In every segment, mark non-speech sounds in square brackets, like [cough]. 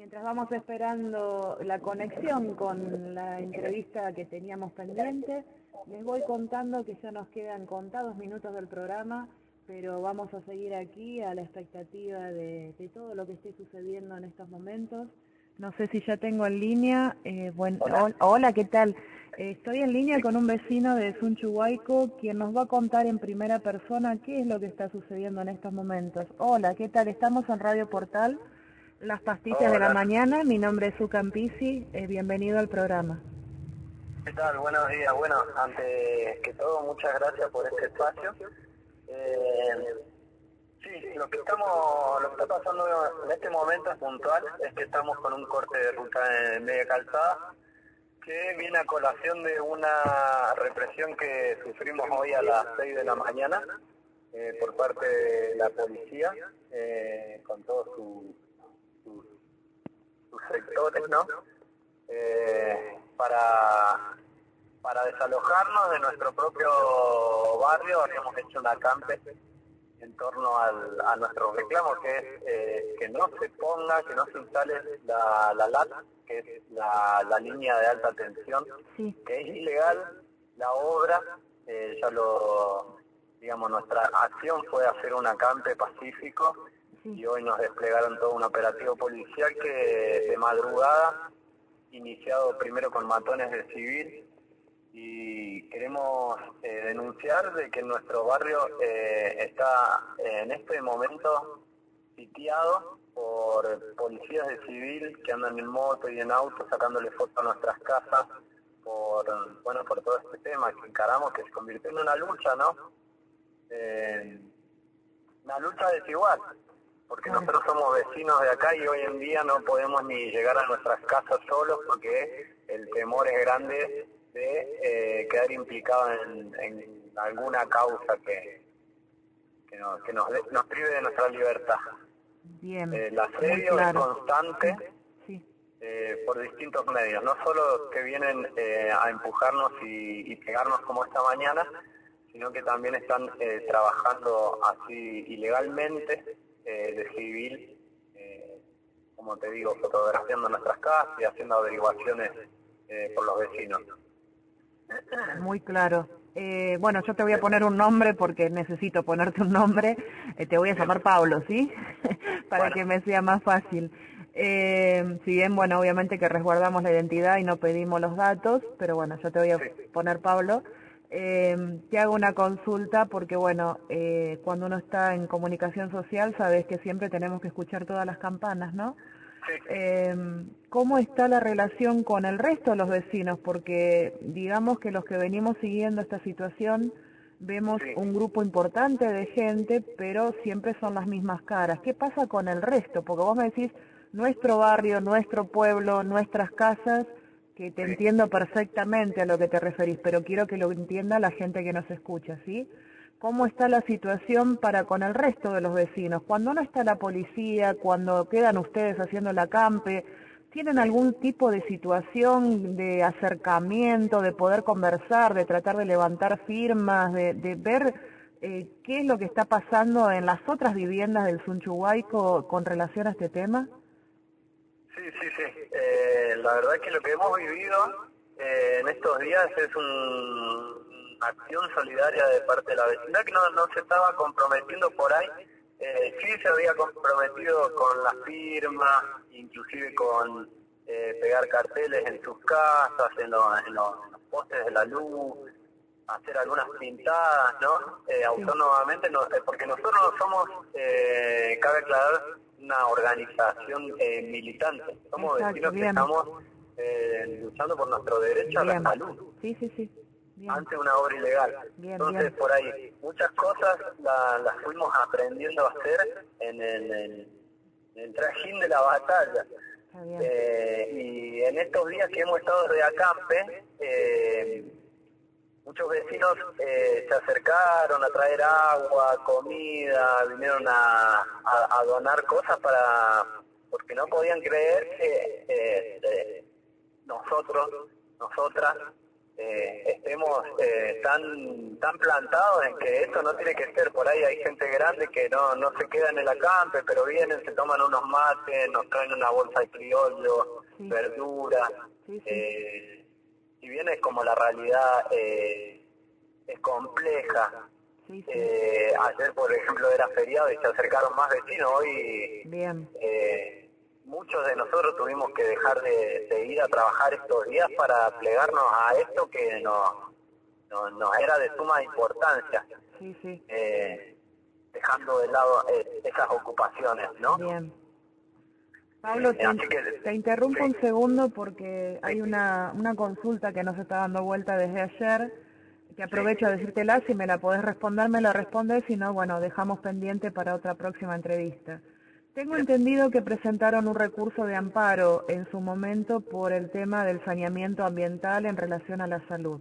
Mientras vamos esperando la conexión con la entrevista que teníamos pendiente, les voy contando que ya nos quedan contados minutos del programa, pero vamos a seguir aquí a la expectativa de, todo lo que esté sucediendo en estos momentos. No sé si ya tengo en línea. Eh, bueno, hola. ¿qué tal? Eh, estoy en línea con un vecino de Sunchuhuayco, quien nos va a contar en primera persona qué es lo que está sucediendo en estos momentos. Hola, ¿qué tal? Estamos en Radio Portal las pastillas de la mañana, mi nombre es Pisi, eh, bienvenido al programa. ¿Qué tal? Buenos días. Bueno, antes que todo, muchas gracias por este espacio. Eh, sí, lo que estamos, lo que está pasando en este momento es puntual, es que estamos con un corte de ruta en media calzada que viene a colación de una represión que sufrimos hoy a las 6 de la mañana eh, por parte de la policía, eh, con todo su sus, sectores, ¿no? Eh, para, para desalojarnos de nuestro propio barrio, habíamos hecho una acampe en torno al, a nuestro reclamo, que es eh, que no se ponga, que no se instale la, la LAT, que es la, la línea de alta tensión, que es ilegal la obra, eh, ya lo, digamos, nuestra acción fue hacer un acampe pacífico y hoy nos desplegaron todo un operativo policial que de madrugada, iniciado primero con matones de civil, y queremos eh, denunciar de que nuestro barrio eh, está en este momento sitiado por policías de civil que andan en moto y en auto sacándole fotos a nuestras casas por bueno por todo este tema que encaramos que se convirtió en una lucha no eh, una lucha desigual porque nosotros somos vecinos de acá y hoy en día no podemos ni llegar a nuestras casas solos porque el temor es grande de eh, quedar implicado en, alguna causa que, que, nos, que nos, nos, prive de nuestra libertad. Bien. el asedio es constante eh, por distintos medios, no solo que vienen eh, a empujarnos y, y, pegarnos como esta mañana, sino que también están trabajando así ilegalmente eh, de civil, eh, como te digo, fotografiando nuestras casas y haciendo averiguaciones eh, por los vecinos. Muy claro. bueno, yo te voy a poner un nombre porque necesito ponerte un nombre. te voy a llamar Pablo, ¿sí? [laughs] Para que me sea más fácil. si bien, bueno, obviamente que resguardamos la identidad y no pedimos los datos, pero bueno, yo te voy a poner Pablo. Eh, te hago una consulta porque, bueno, eh, cuando uno está en comunicación social, sabes que siempre tenemos que escuchar todas las campanas, ¿no? Eh, ¿Cómo está la relación con el resto de los vecinos? Porque digamos que los que venimos siguiendo esta situación vemos un grupo importante de gente, pero siempre son las mismas caras. ¿Qué pasa con el resto? Porque vos me decís, nuestro barrio, nuestro pueblo, nuestras casas, que te entiendo perfectamente a lo que te referís, pero quiero que lo entienda la gente que nos escucha, ¿sí? ¿Cómo está la situación para con el resto de los vecinos? Cuando no está la policía, cuando quedan ustedes haciendo la campe, ¿tienen algún tipo de situación de acercamiento, de poder conversar, de tratar de levantar firmas, de, ver eh, qué es lo que está pasando en las otras viviendas del Sunchuhuayco con relación a este tema? Sí, sí, sí. Eh, la verdad es que lo que hemos vivido eh, en estos días es una acción solidaria de parte de la vecindad que no, no se estaba comprometiendo por ahí. Eh, sí se había comprometido con las firmas, inclusive con eh, pegar carteles en sus casas, en, en, los postes de la luz, hacer algunas pintadas, ¿no? Eh, autónomamente, no, porque nosotros no somos, cabe aclarar, una organización eh, militante. Somos vecinos que estamos eh, luchando por nuestro derecho a la salud. Sí, sí, sí. Ante una obra ilegal. Entonces, por ahí, muchas cosas las fuimos aprendiendo a hacer en el, en trajín de la batalla. Eh, y en estos días que hemos estado de acampe, eh, muchos vecinos eh, se acercaron a traer agua, comida, vinieron a, a, donar cosas para porque no podían creer que eh, nosotros, nosotras, eh, estemos eh, tan tan plantados en que esto no tiene que ser. Por ahí hay gente grande que no, no se queda en el acampe, pero vienen, se toman unos mates, nos traen una bolsa de criollo, verduras. Eh, si bien es como la realidad es compleja, eh, ayer, por ejemplo, era feriado y se acercaron más vecinos. Hoy Bien. Eh, muchos de nosotros tuvimos que dejar de, ir a trabajar estos días para plegarnos a esto que nos, nos, era de suma importancia. Sí, sí. Eh, dejando de lado eh, esas ocupaciones, ¿no? Bien. Pablo, te, interrumpo un segundo porque hay una, una consulta que nos está dando vuelta desde ayer que aprovecho a decírtela, si me la podés responder, me la respondes, si no, bueno, dejamos pendiente para otra próxima entrevista. Tengo entendido que presentaron un recurso de amparo en su momento por el tema del saneamiento ambiental en relación a la salud.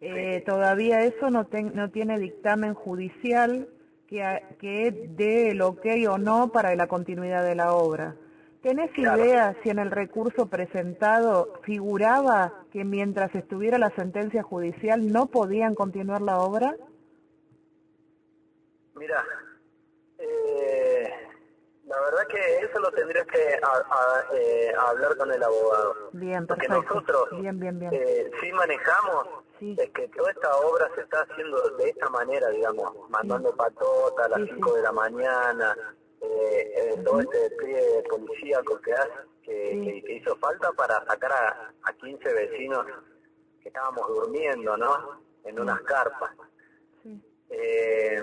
Eh, todavía eso no, no tiene dictamen judicial que, que dé el ok o no para la continuidad de la obra. ¿Tenés idea si en el recurso presentado figuraba que mientras estuviera la sentencia judicial no podían continuar la obra? Mira, eh, la verdad que eso lo tendrías que eh, hablar con el abogado. Bien, Porque nosotros bien, bien, bien. Eh, sí manejamos es que toda esta obra se está haciendo de esta manera, digamos, mandando patota a las 5 de la mañana, eh, todo este despliegue policíaco que, que, que, hizo falta para sacar a, a 15 vecinos que estábamos durmiendo, ¿no? En unas carpas. Eh,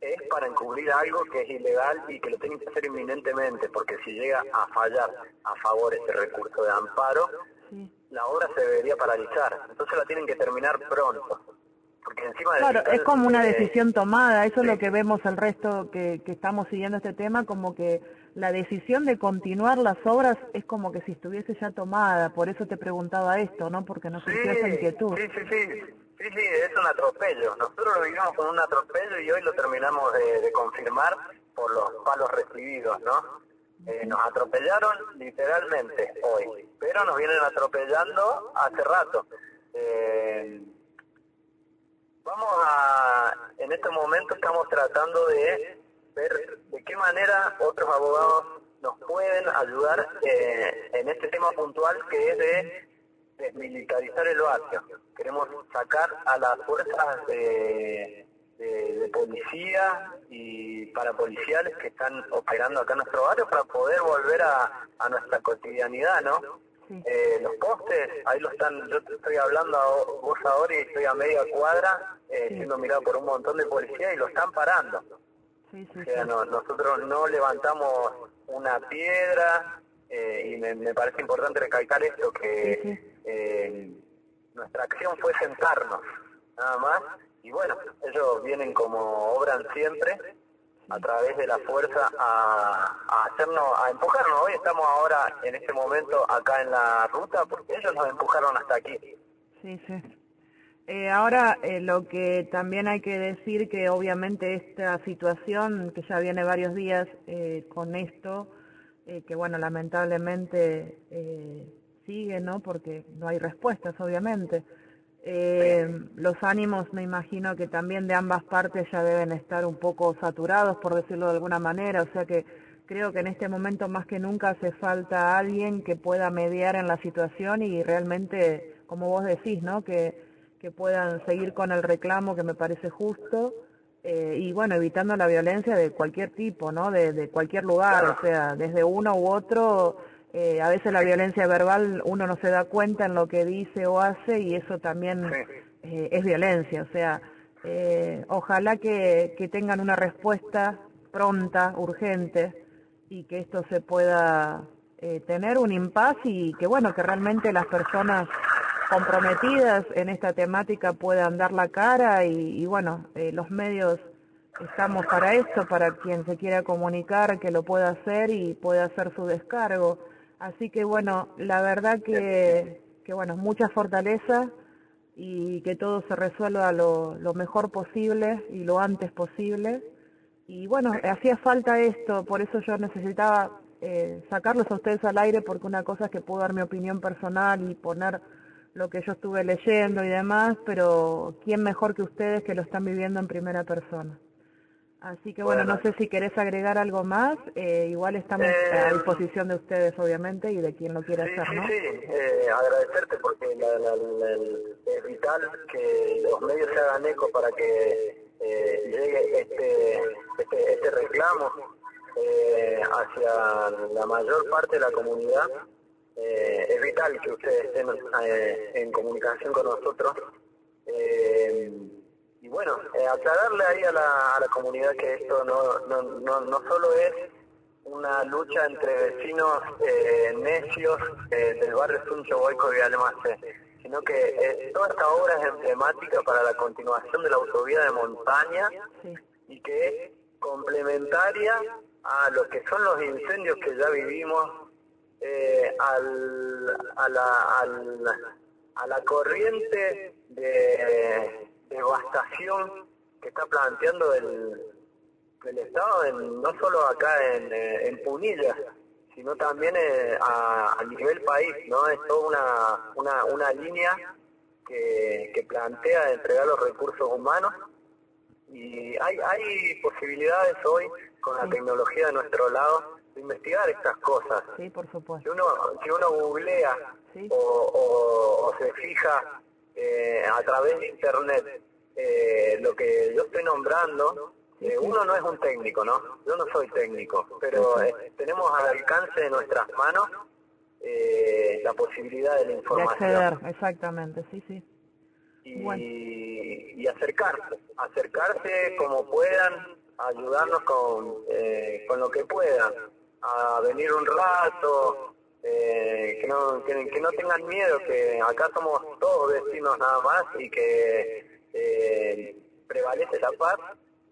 es para encubrir algo que es ilegal y que lo tienen que hacer inminentemente, porque si llega a fallar a favor ese recurso de amparo, la obra se debería paralizar. Entonces la tienen que terminar pronto. Porque encima claro, es como una decisión tomada, eso es lo que vemos el resto que, que estamos siguiendo este tema, como que la decisión de continuar las obras es como que si estuviese ya tomada, por eso te preguntaba esto, ¿no? Porque no surgió esa inquietud. Sí, sí, sí, sí, sí, es un atropello. Nosotros lo vivimos con un atropello y hoy lo terminamos de, confirmar por los palos recibidos, ¿no? Eh, nos atropellaron literalmente hoy, pero nos vienen atropellando hace rato. Eh, Vamos a, en este momento estamos tratando de ver de qué manera otros abogados nos pueden ayudar eh, en este tema puntual que es de desmilitarizar el oaxio. Queremos sacar a las fuerzas de, de, policía y parapoliciales que están operando acá en nuestro barrio para poder volver a nuestra cotidianidad, ¿no? Eh, los postes, ahí lo están, yo te estoy hablando a vos ahora y estoy a media cuadra eh, siendo mirado por un montón de policías y lo están parando. o sea, nosotros no levantamos una piedra eh, y me, parece importante recalcar esto, que nuestra acción fue sentarnos, nada más. Y bueno, ellos vienen como obran siempre, a través de la fuerza a, hacernos, a empujarnos. Hoy estamos ahora, en este momento, acá en la ruta porque ellos nos empujaron hasta aquí. Sí, sí. Eh, ahora, eh, lo que también hay que decir que obviamente esta situación, que ya viene varios días eh, con esto, que bueno, lamentablemente sigue, ¿no? Porque no hay respuestas, obviamente. Eh, los ánimos me imagino que también de ambas partes ya deben estar un poco saturados, por decirlo de alguna manera, o sea que creo que en este momento más que nunca hace falta alguien que pueda mediar en la situación y realmente, como vos decís, ¿no? que, que puedan seguir con el reclamo que me parece justo eh, y bueno, evitando la violencia de cualquier tipo, ¿no? de, de cualquier lugar, o sea, desde uno u otro eh, a veces la violencia verbal uno no se da cuenta en lo que dice o hace y eso también eh, es violencia. O sea, eh, ojalá que, que tengan una respuesta pronta, urgente y que esto se pueda tener un impas y que bueno, que realmente las personas comprometidas en esta temática puedan dar la cara y, y bueno, los medios estamos para esto, para quien se quiera comunicar que lo pueda hacer y pueda hacer su descargo. Así que bueno, la verdad que, que bueno, mucha fortaleza y que todo se resuelva lo, lo mejor posible y lo antes posible. Y bueno, hacía falta esto, por eso yo necesitaba eh, sacarlos a ustedes al aire porque una cosa es que puedo dar mi opinión personal y poner lo que yo estuve leyendo y demás, pero ¿quién mejor que ustedes que lo están viviendo en primera persona? Así que bueno, no sé si querés agregar algo más, eh, igual estamos a eh, disposición de ustedes obviamente y de quien lo quiera hacer, ¿no? Sí, sí, eh, agradecerte porque es vital que los medios se hagan eco para que llegue este, este, este reclamo hacia la mayor parte de la comunidad. es vital que ustedes estén en comunicación con nosotros bueno, eh, aclararle ahí a la, a la comunidad que esto no, no, no, no solo es una lucha entre vecinos eh, necios eh, del barrio Suncho Boico y Almacén, sino que toda esta obra es emblemática para la continuación de la autovía de montaña y que es complementaria a lo que son los incendios que ya vivimos, al, a, la, al, a la corriente de devastación que está planteando el, el Estado, en, no solo acá en, eh, en Punilla, sino también eh, a, a, nivel país, ¿no? Es toda una, una, una línea que, que plantea entregar los recursos humanos y hay, hay posibilidades hoy con la tecnología de nuestro lado de investigar estas cosas. Sí, por supuesto. Si uno, si uno googlea o, o, o, se fija eh, a través de Internet eh, lo que yo estoy nombrando, eh, uno no es un técnico, ¿no? Yo no soy técnico, pero tenemos al alcance de nuestras manos la posibilidad de la información. De acceder, exactamente, sí, sí. Y, y acercarse, acercarse como puedan, ayudarnos con, con lo que puedan, a venir un rato, eh, que, no, que, no tengan miedo, que acá somos todos vecinos nada más y que eh, prevalece la paz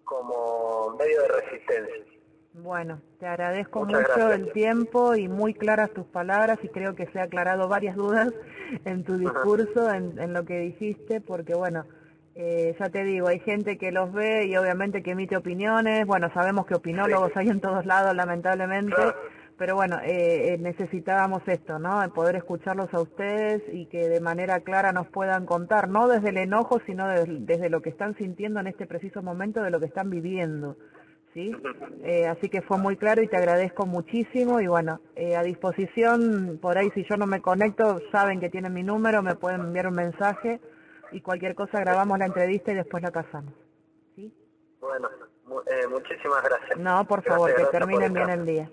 como medio de resistencia. Bueno, te agradezco mucho el tiempo y muy claras tus palabras y creo que se ha aclarado varias dudas [laughs] en tu discurso, en, en, lo que dijiste, porque bueno, eh, ya te digo, hay gente que los ve y obviamente que emite opiniones, bueno, sabemos que opinólogos hay en todos lados lamentablemente, pero bueno, eh, eh, necesitábamos esto, ¿no? Poder escucharlos a ustedes y que de manera clara nos puedan contar, no desde el enojo, sino desde, lo que están sintiendo en este preciso momento, de lo que están viviendo, ¿sí? Eh, así que fue muy claro y te agradezco muchísimo y bueno, eh, a disposición, por ahí si yo no me conecto, saben que tienen mi número, me pueden enviar un mensaje y cualquier cosa grabamos la entrevista y después la casamos, ¿sí? Bueno, muchísimas gracias. No, por favor, que terminen bien el día.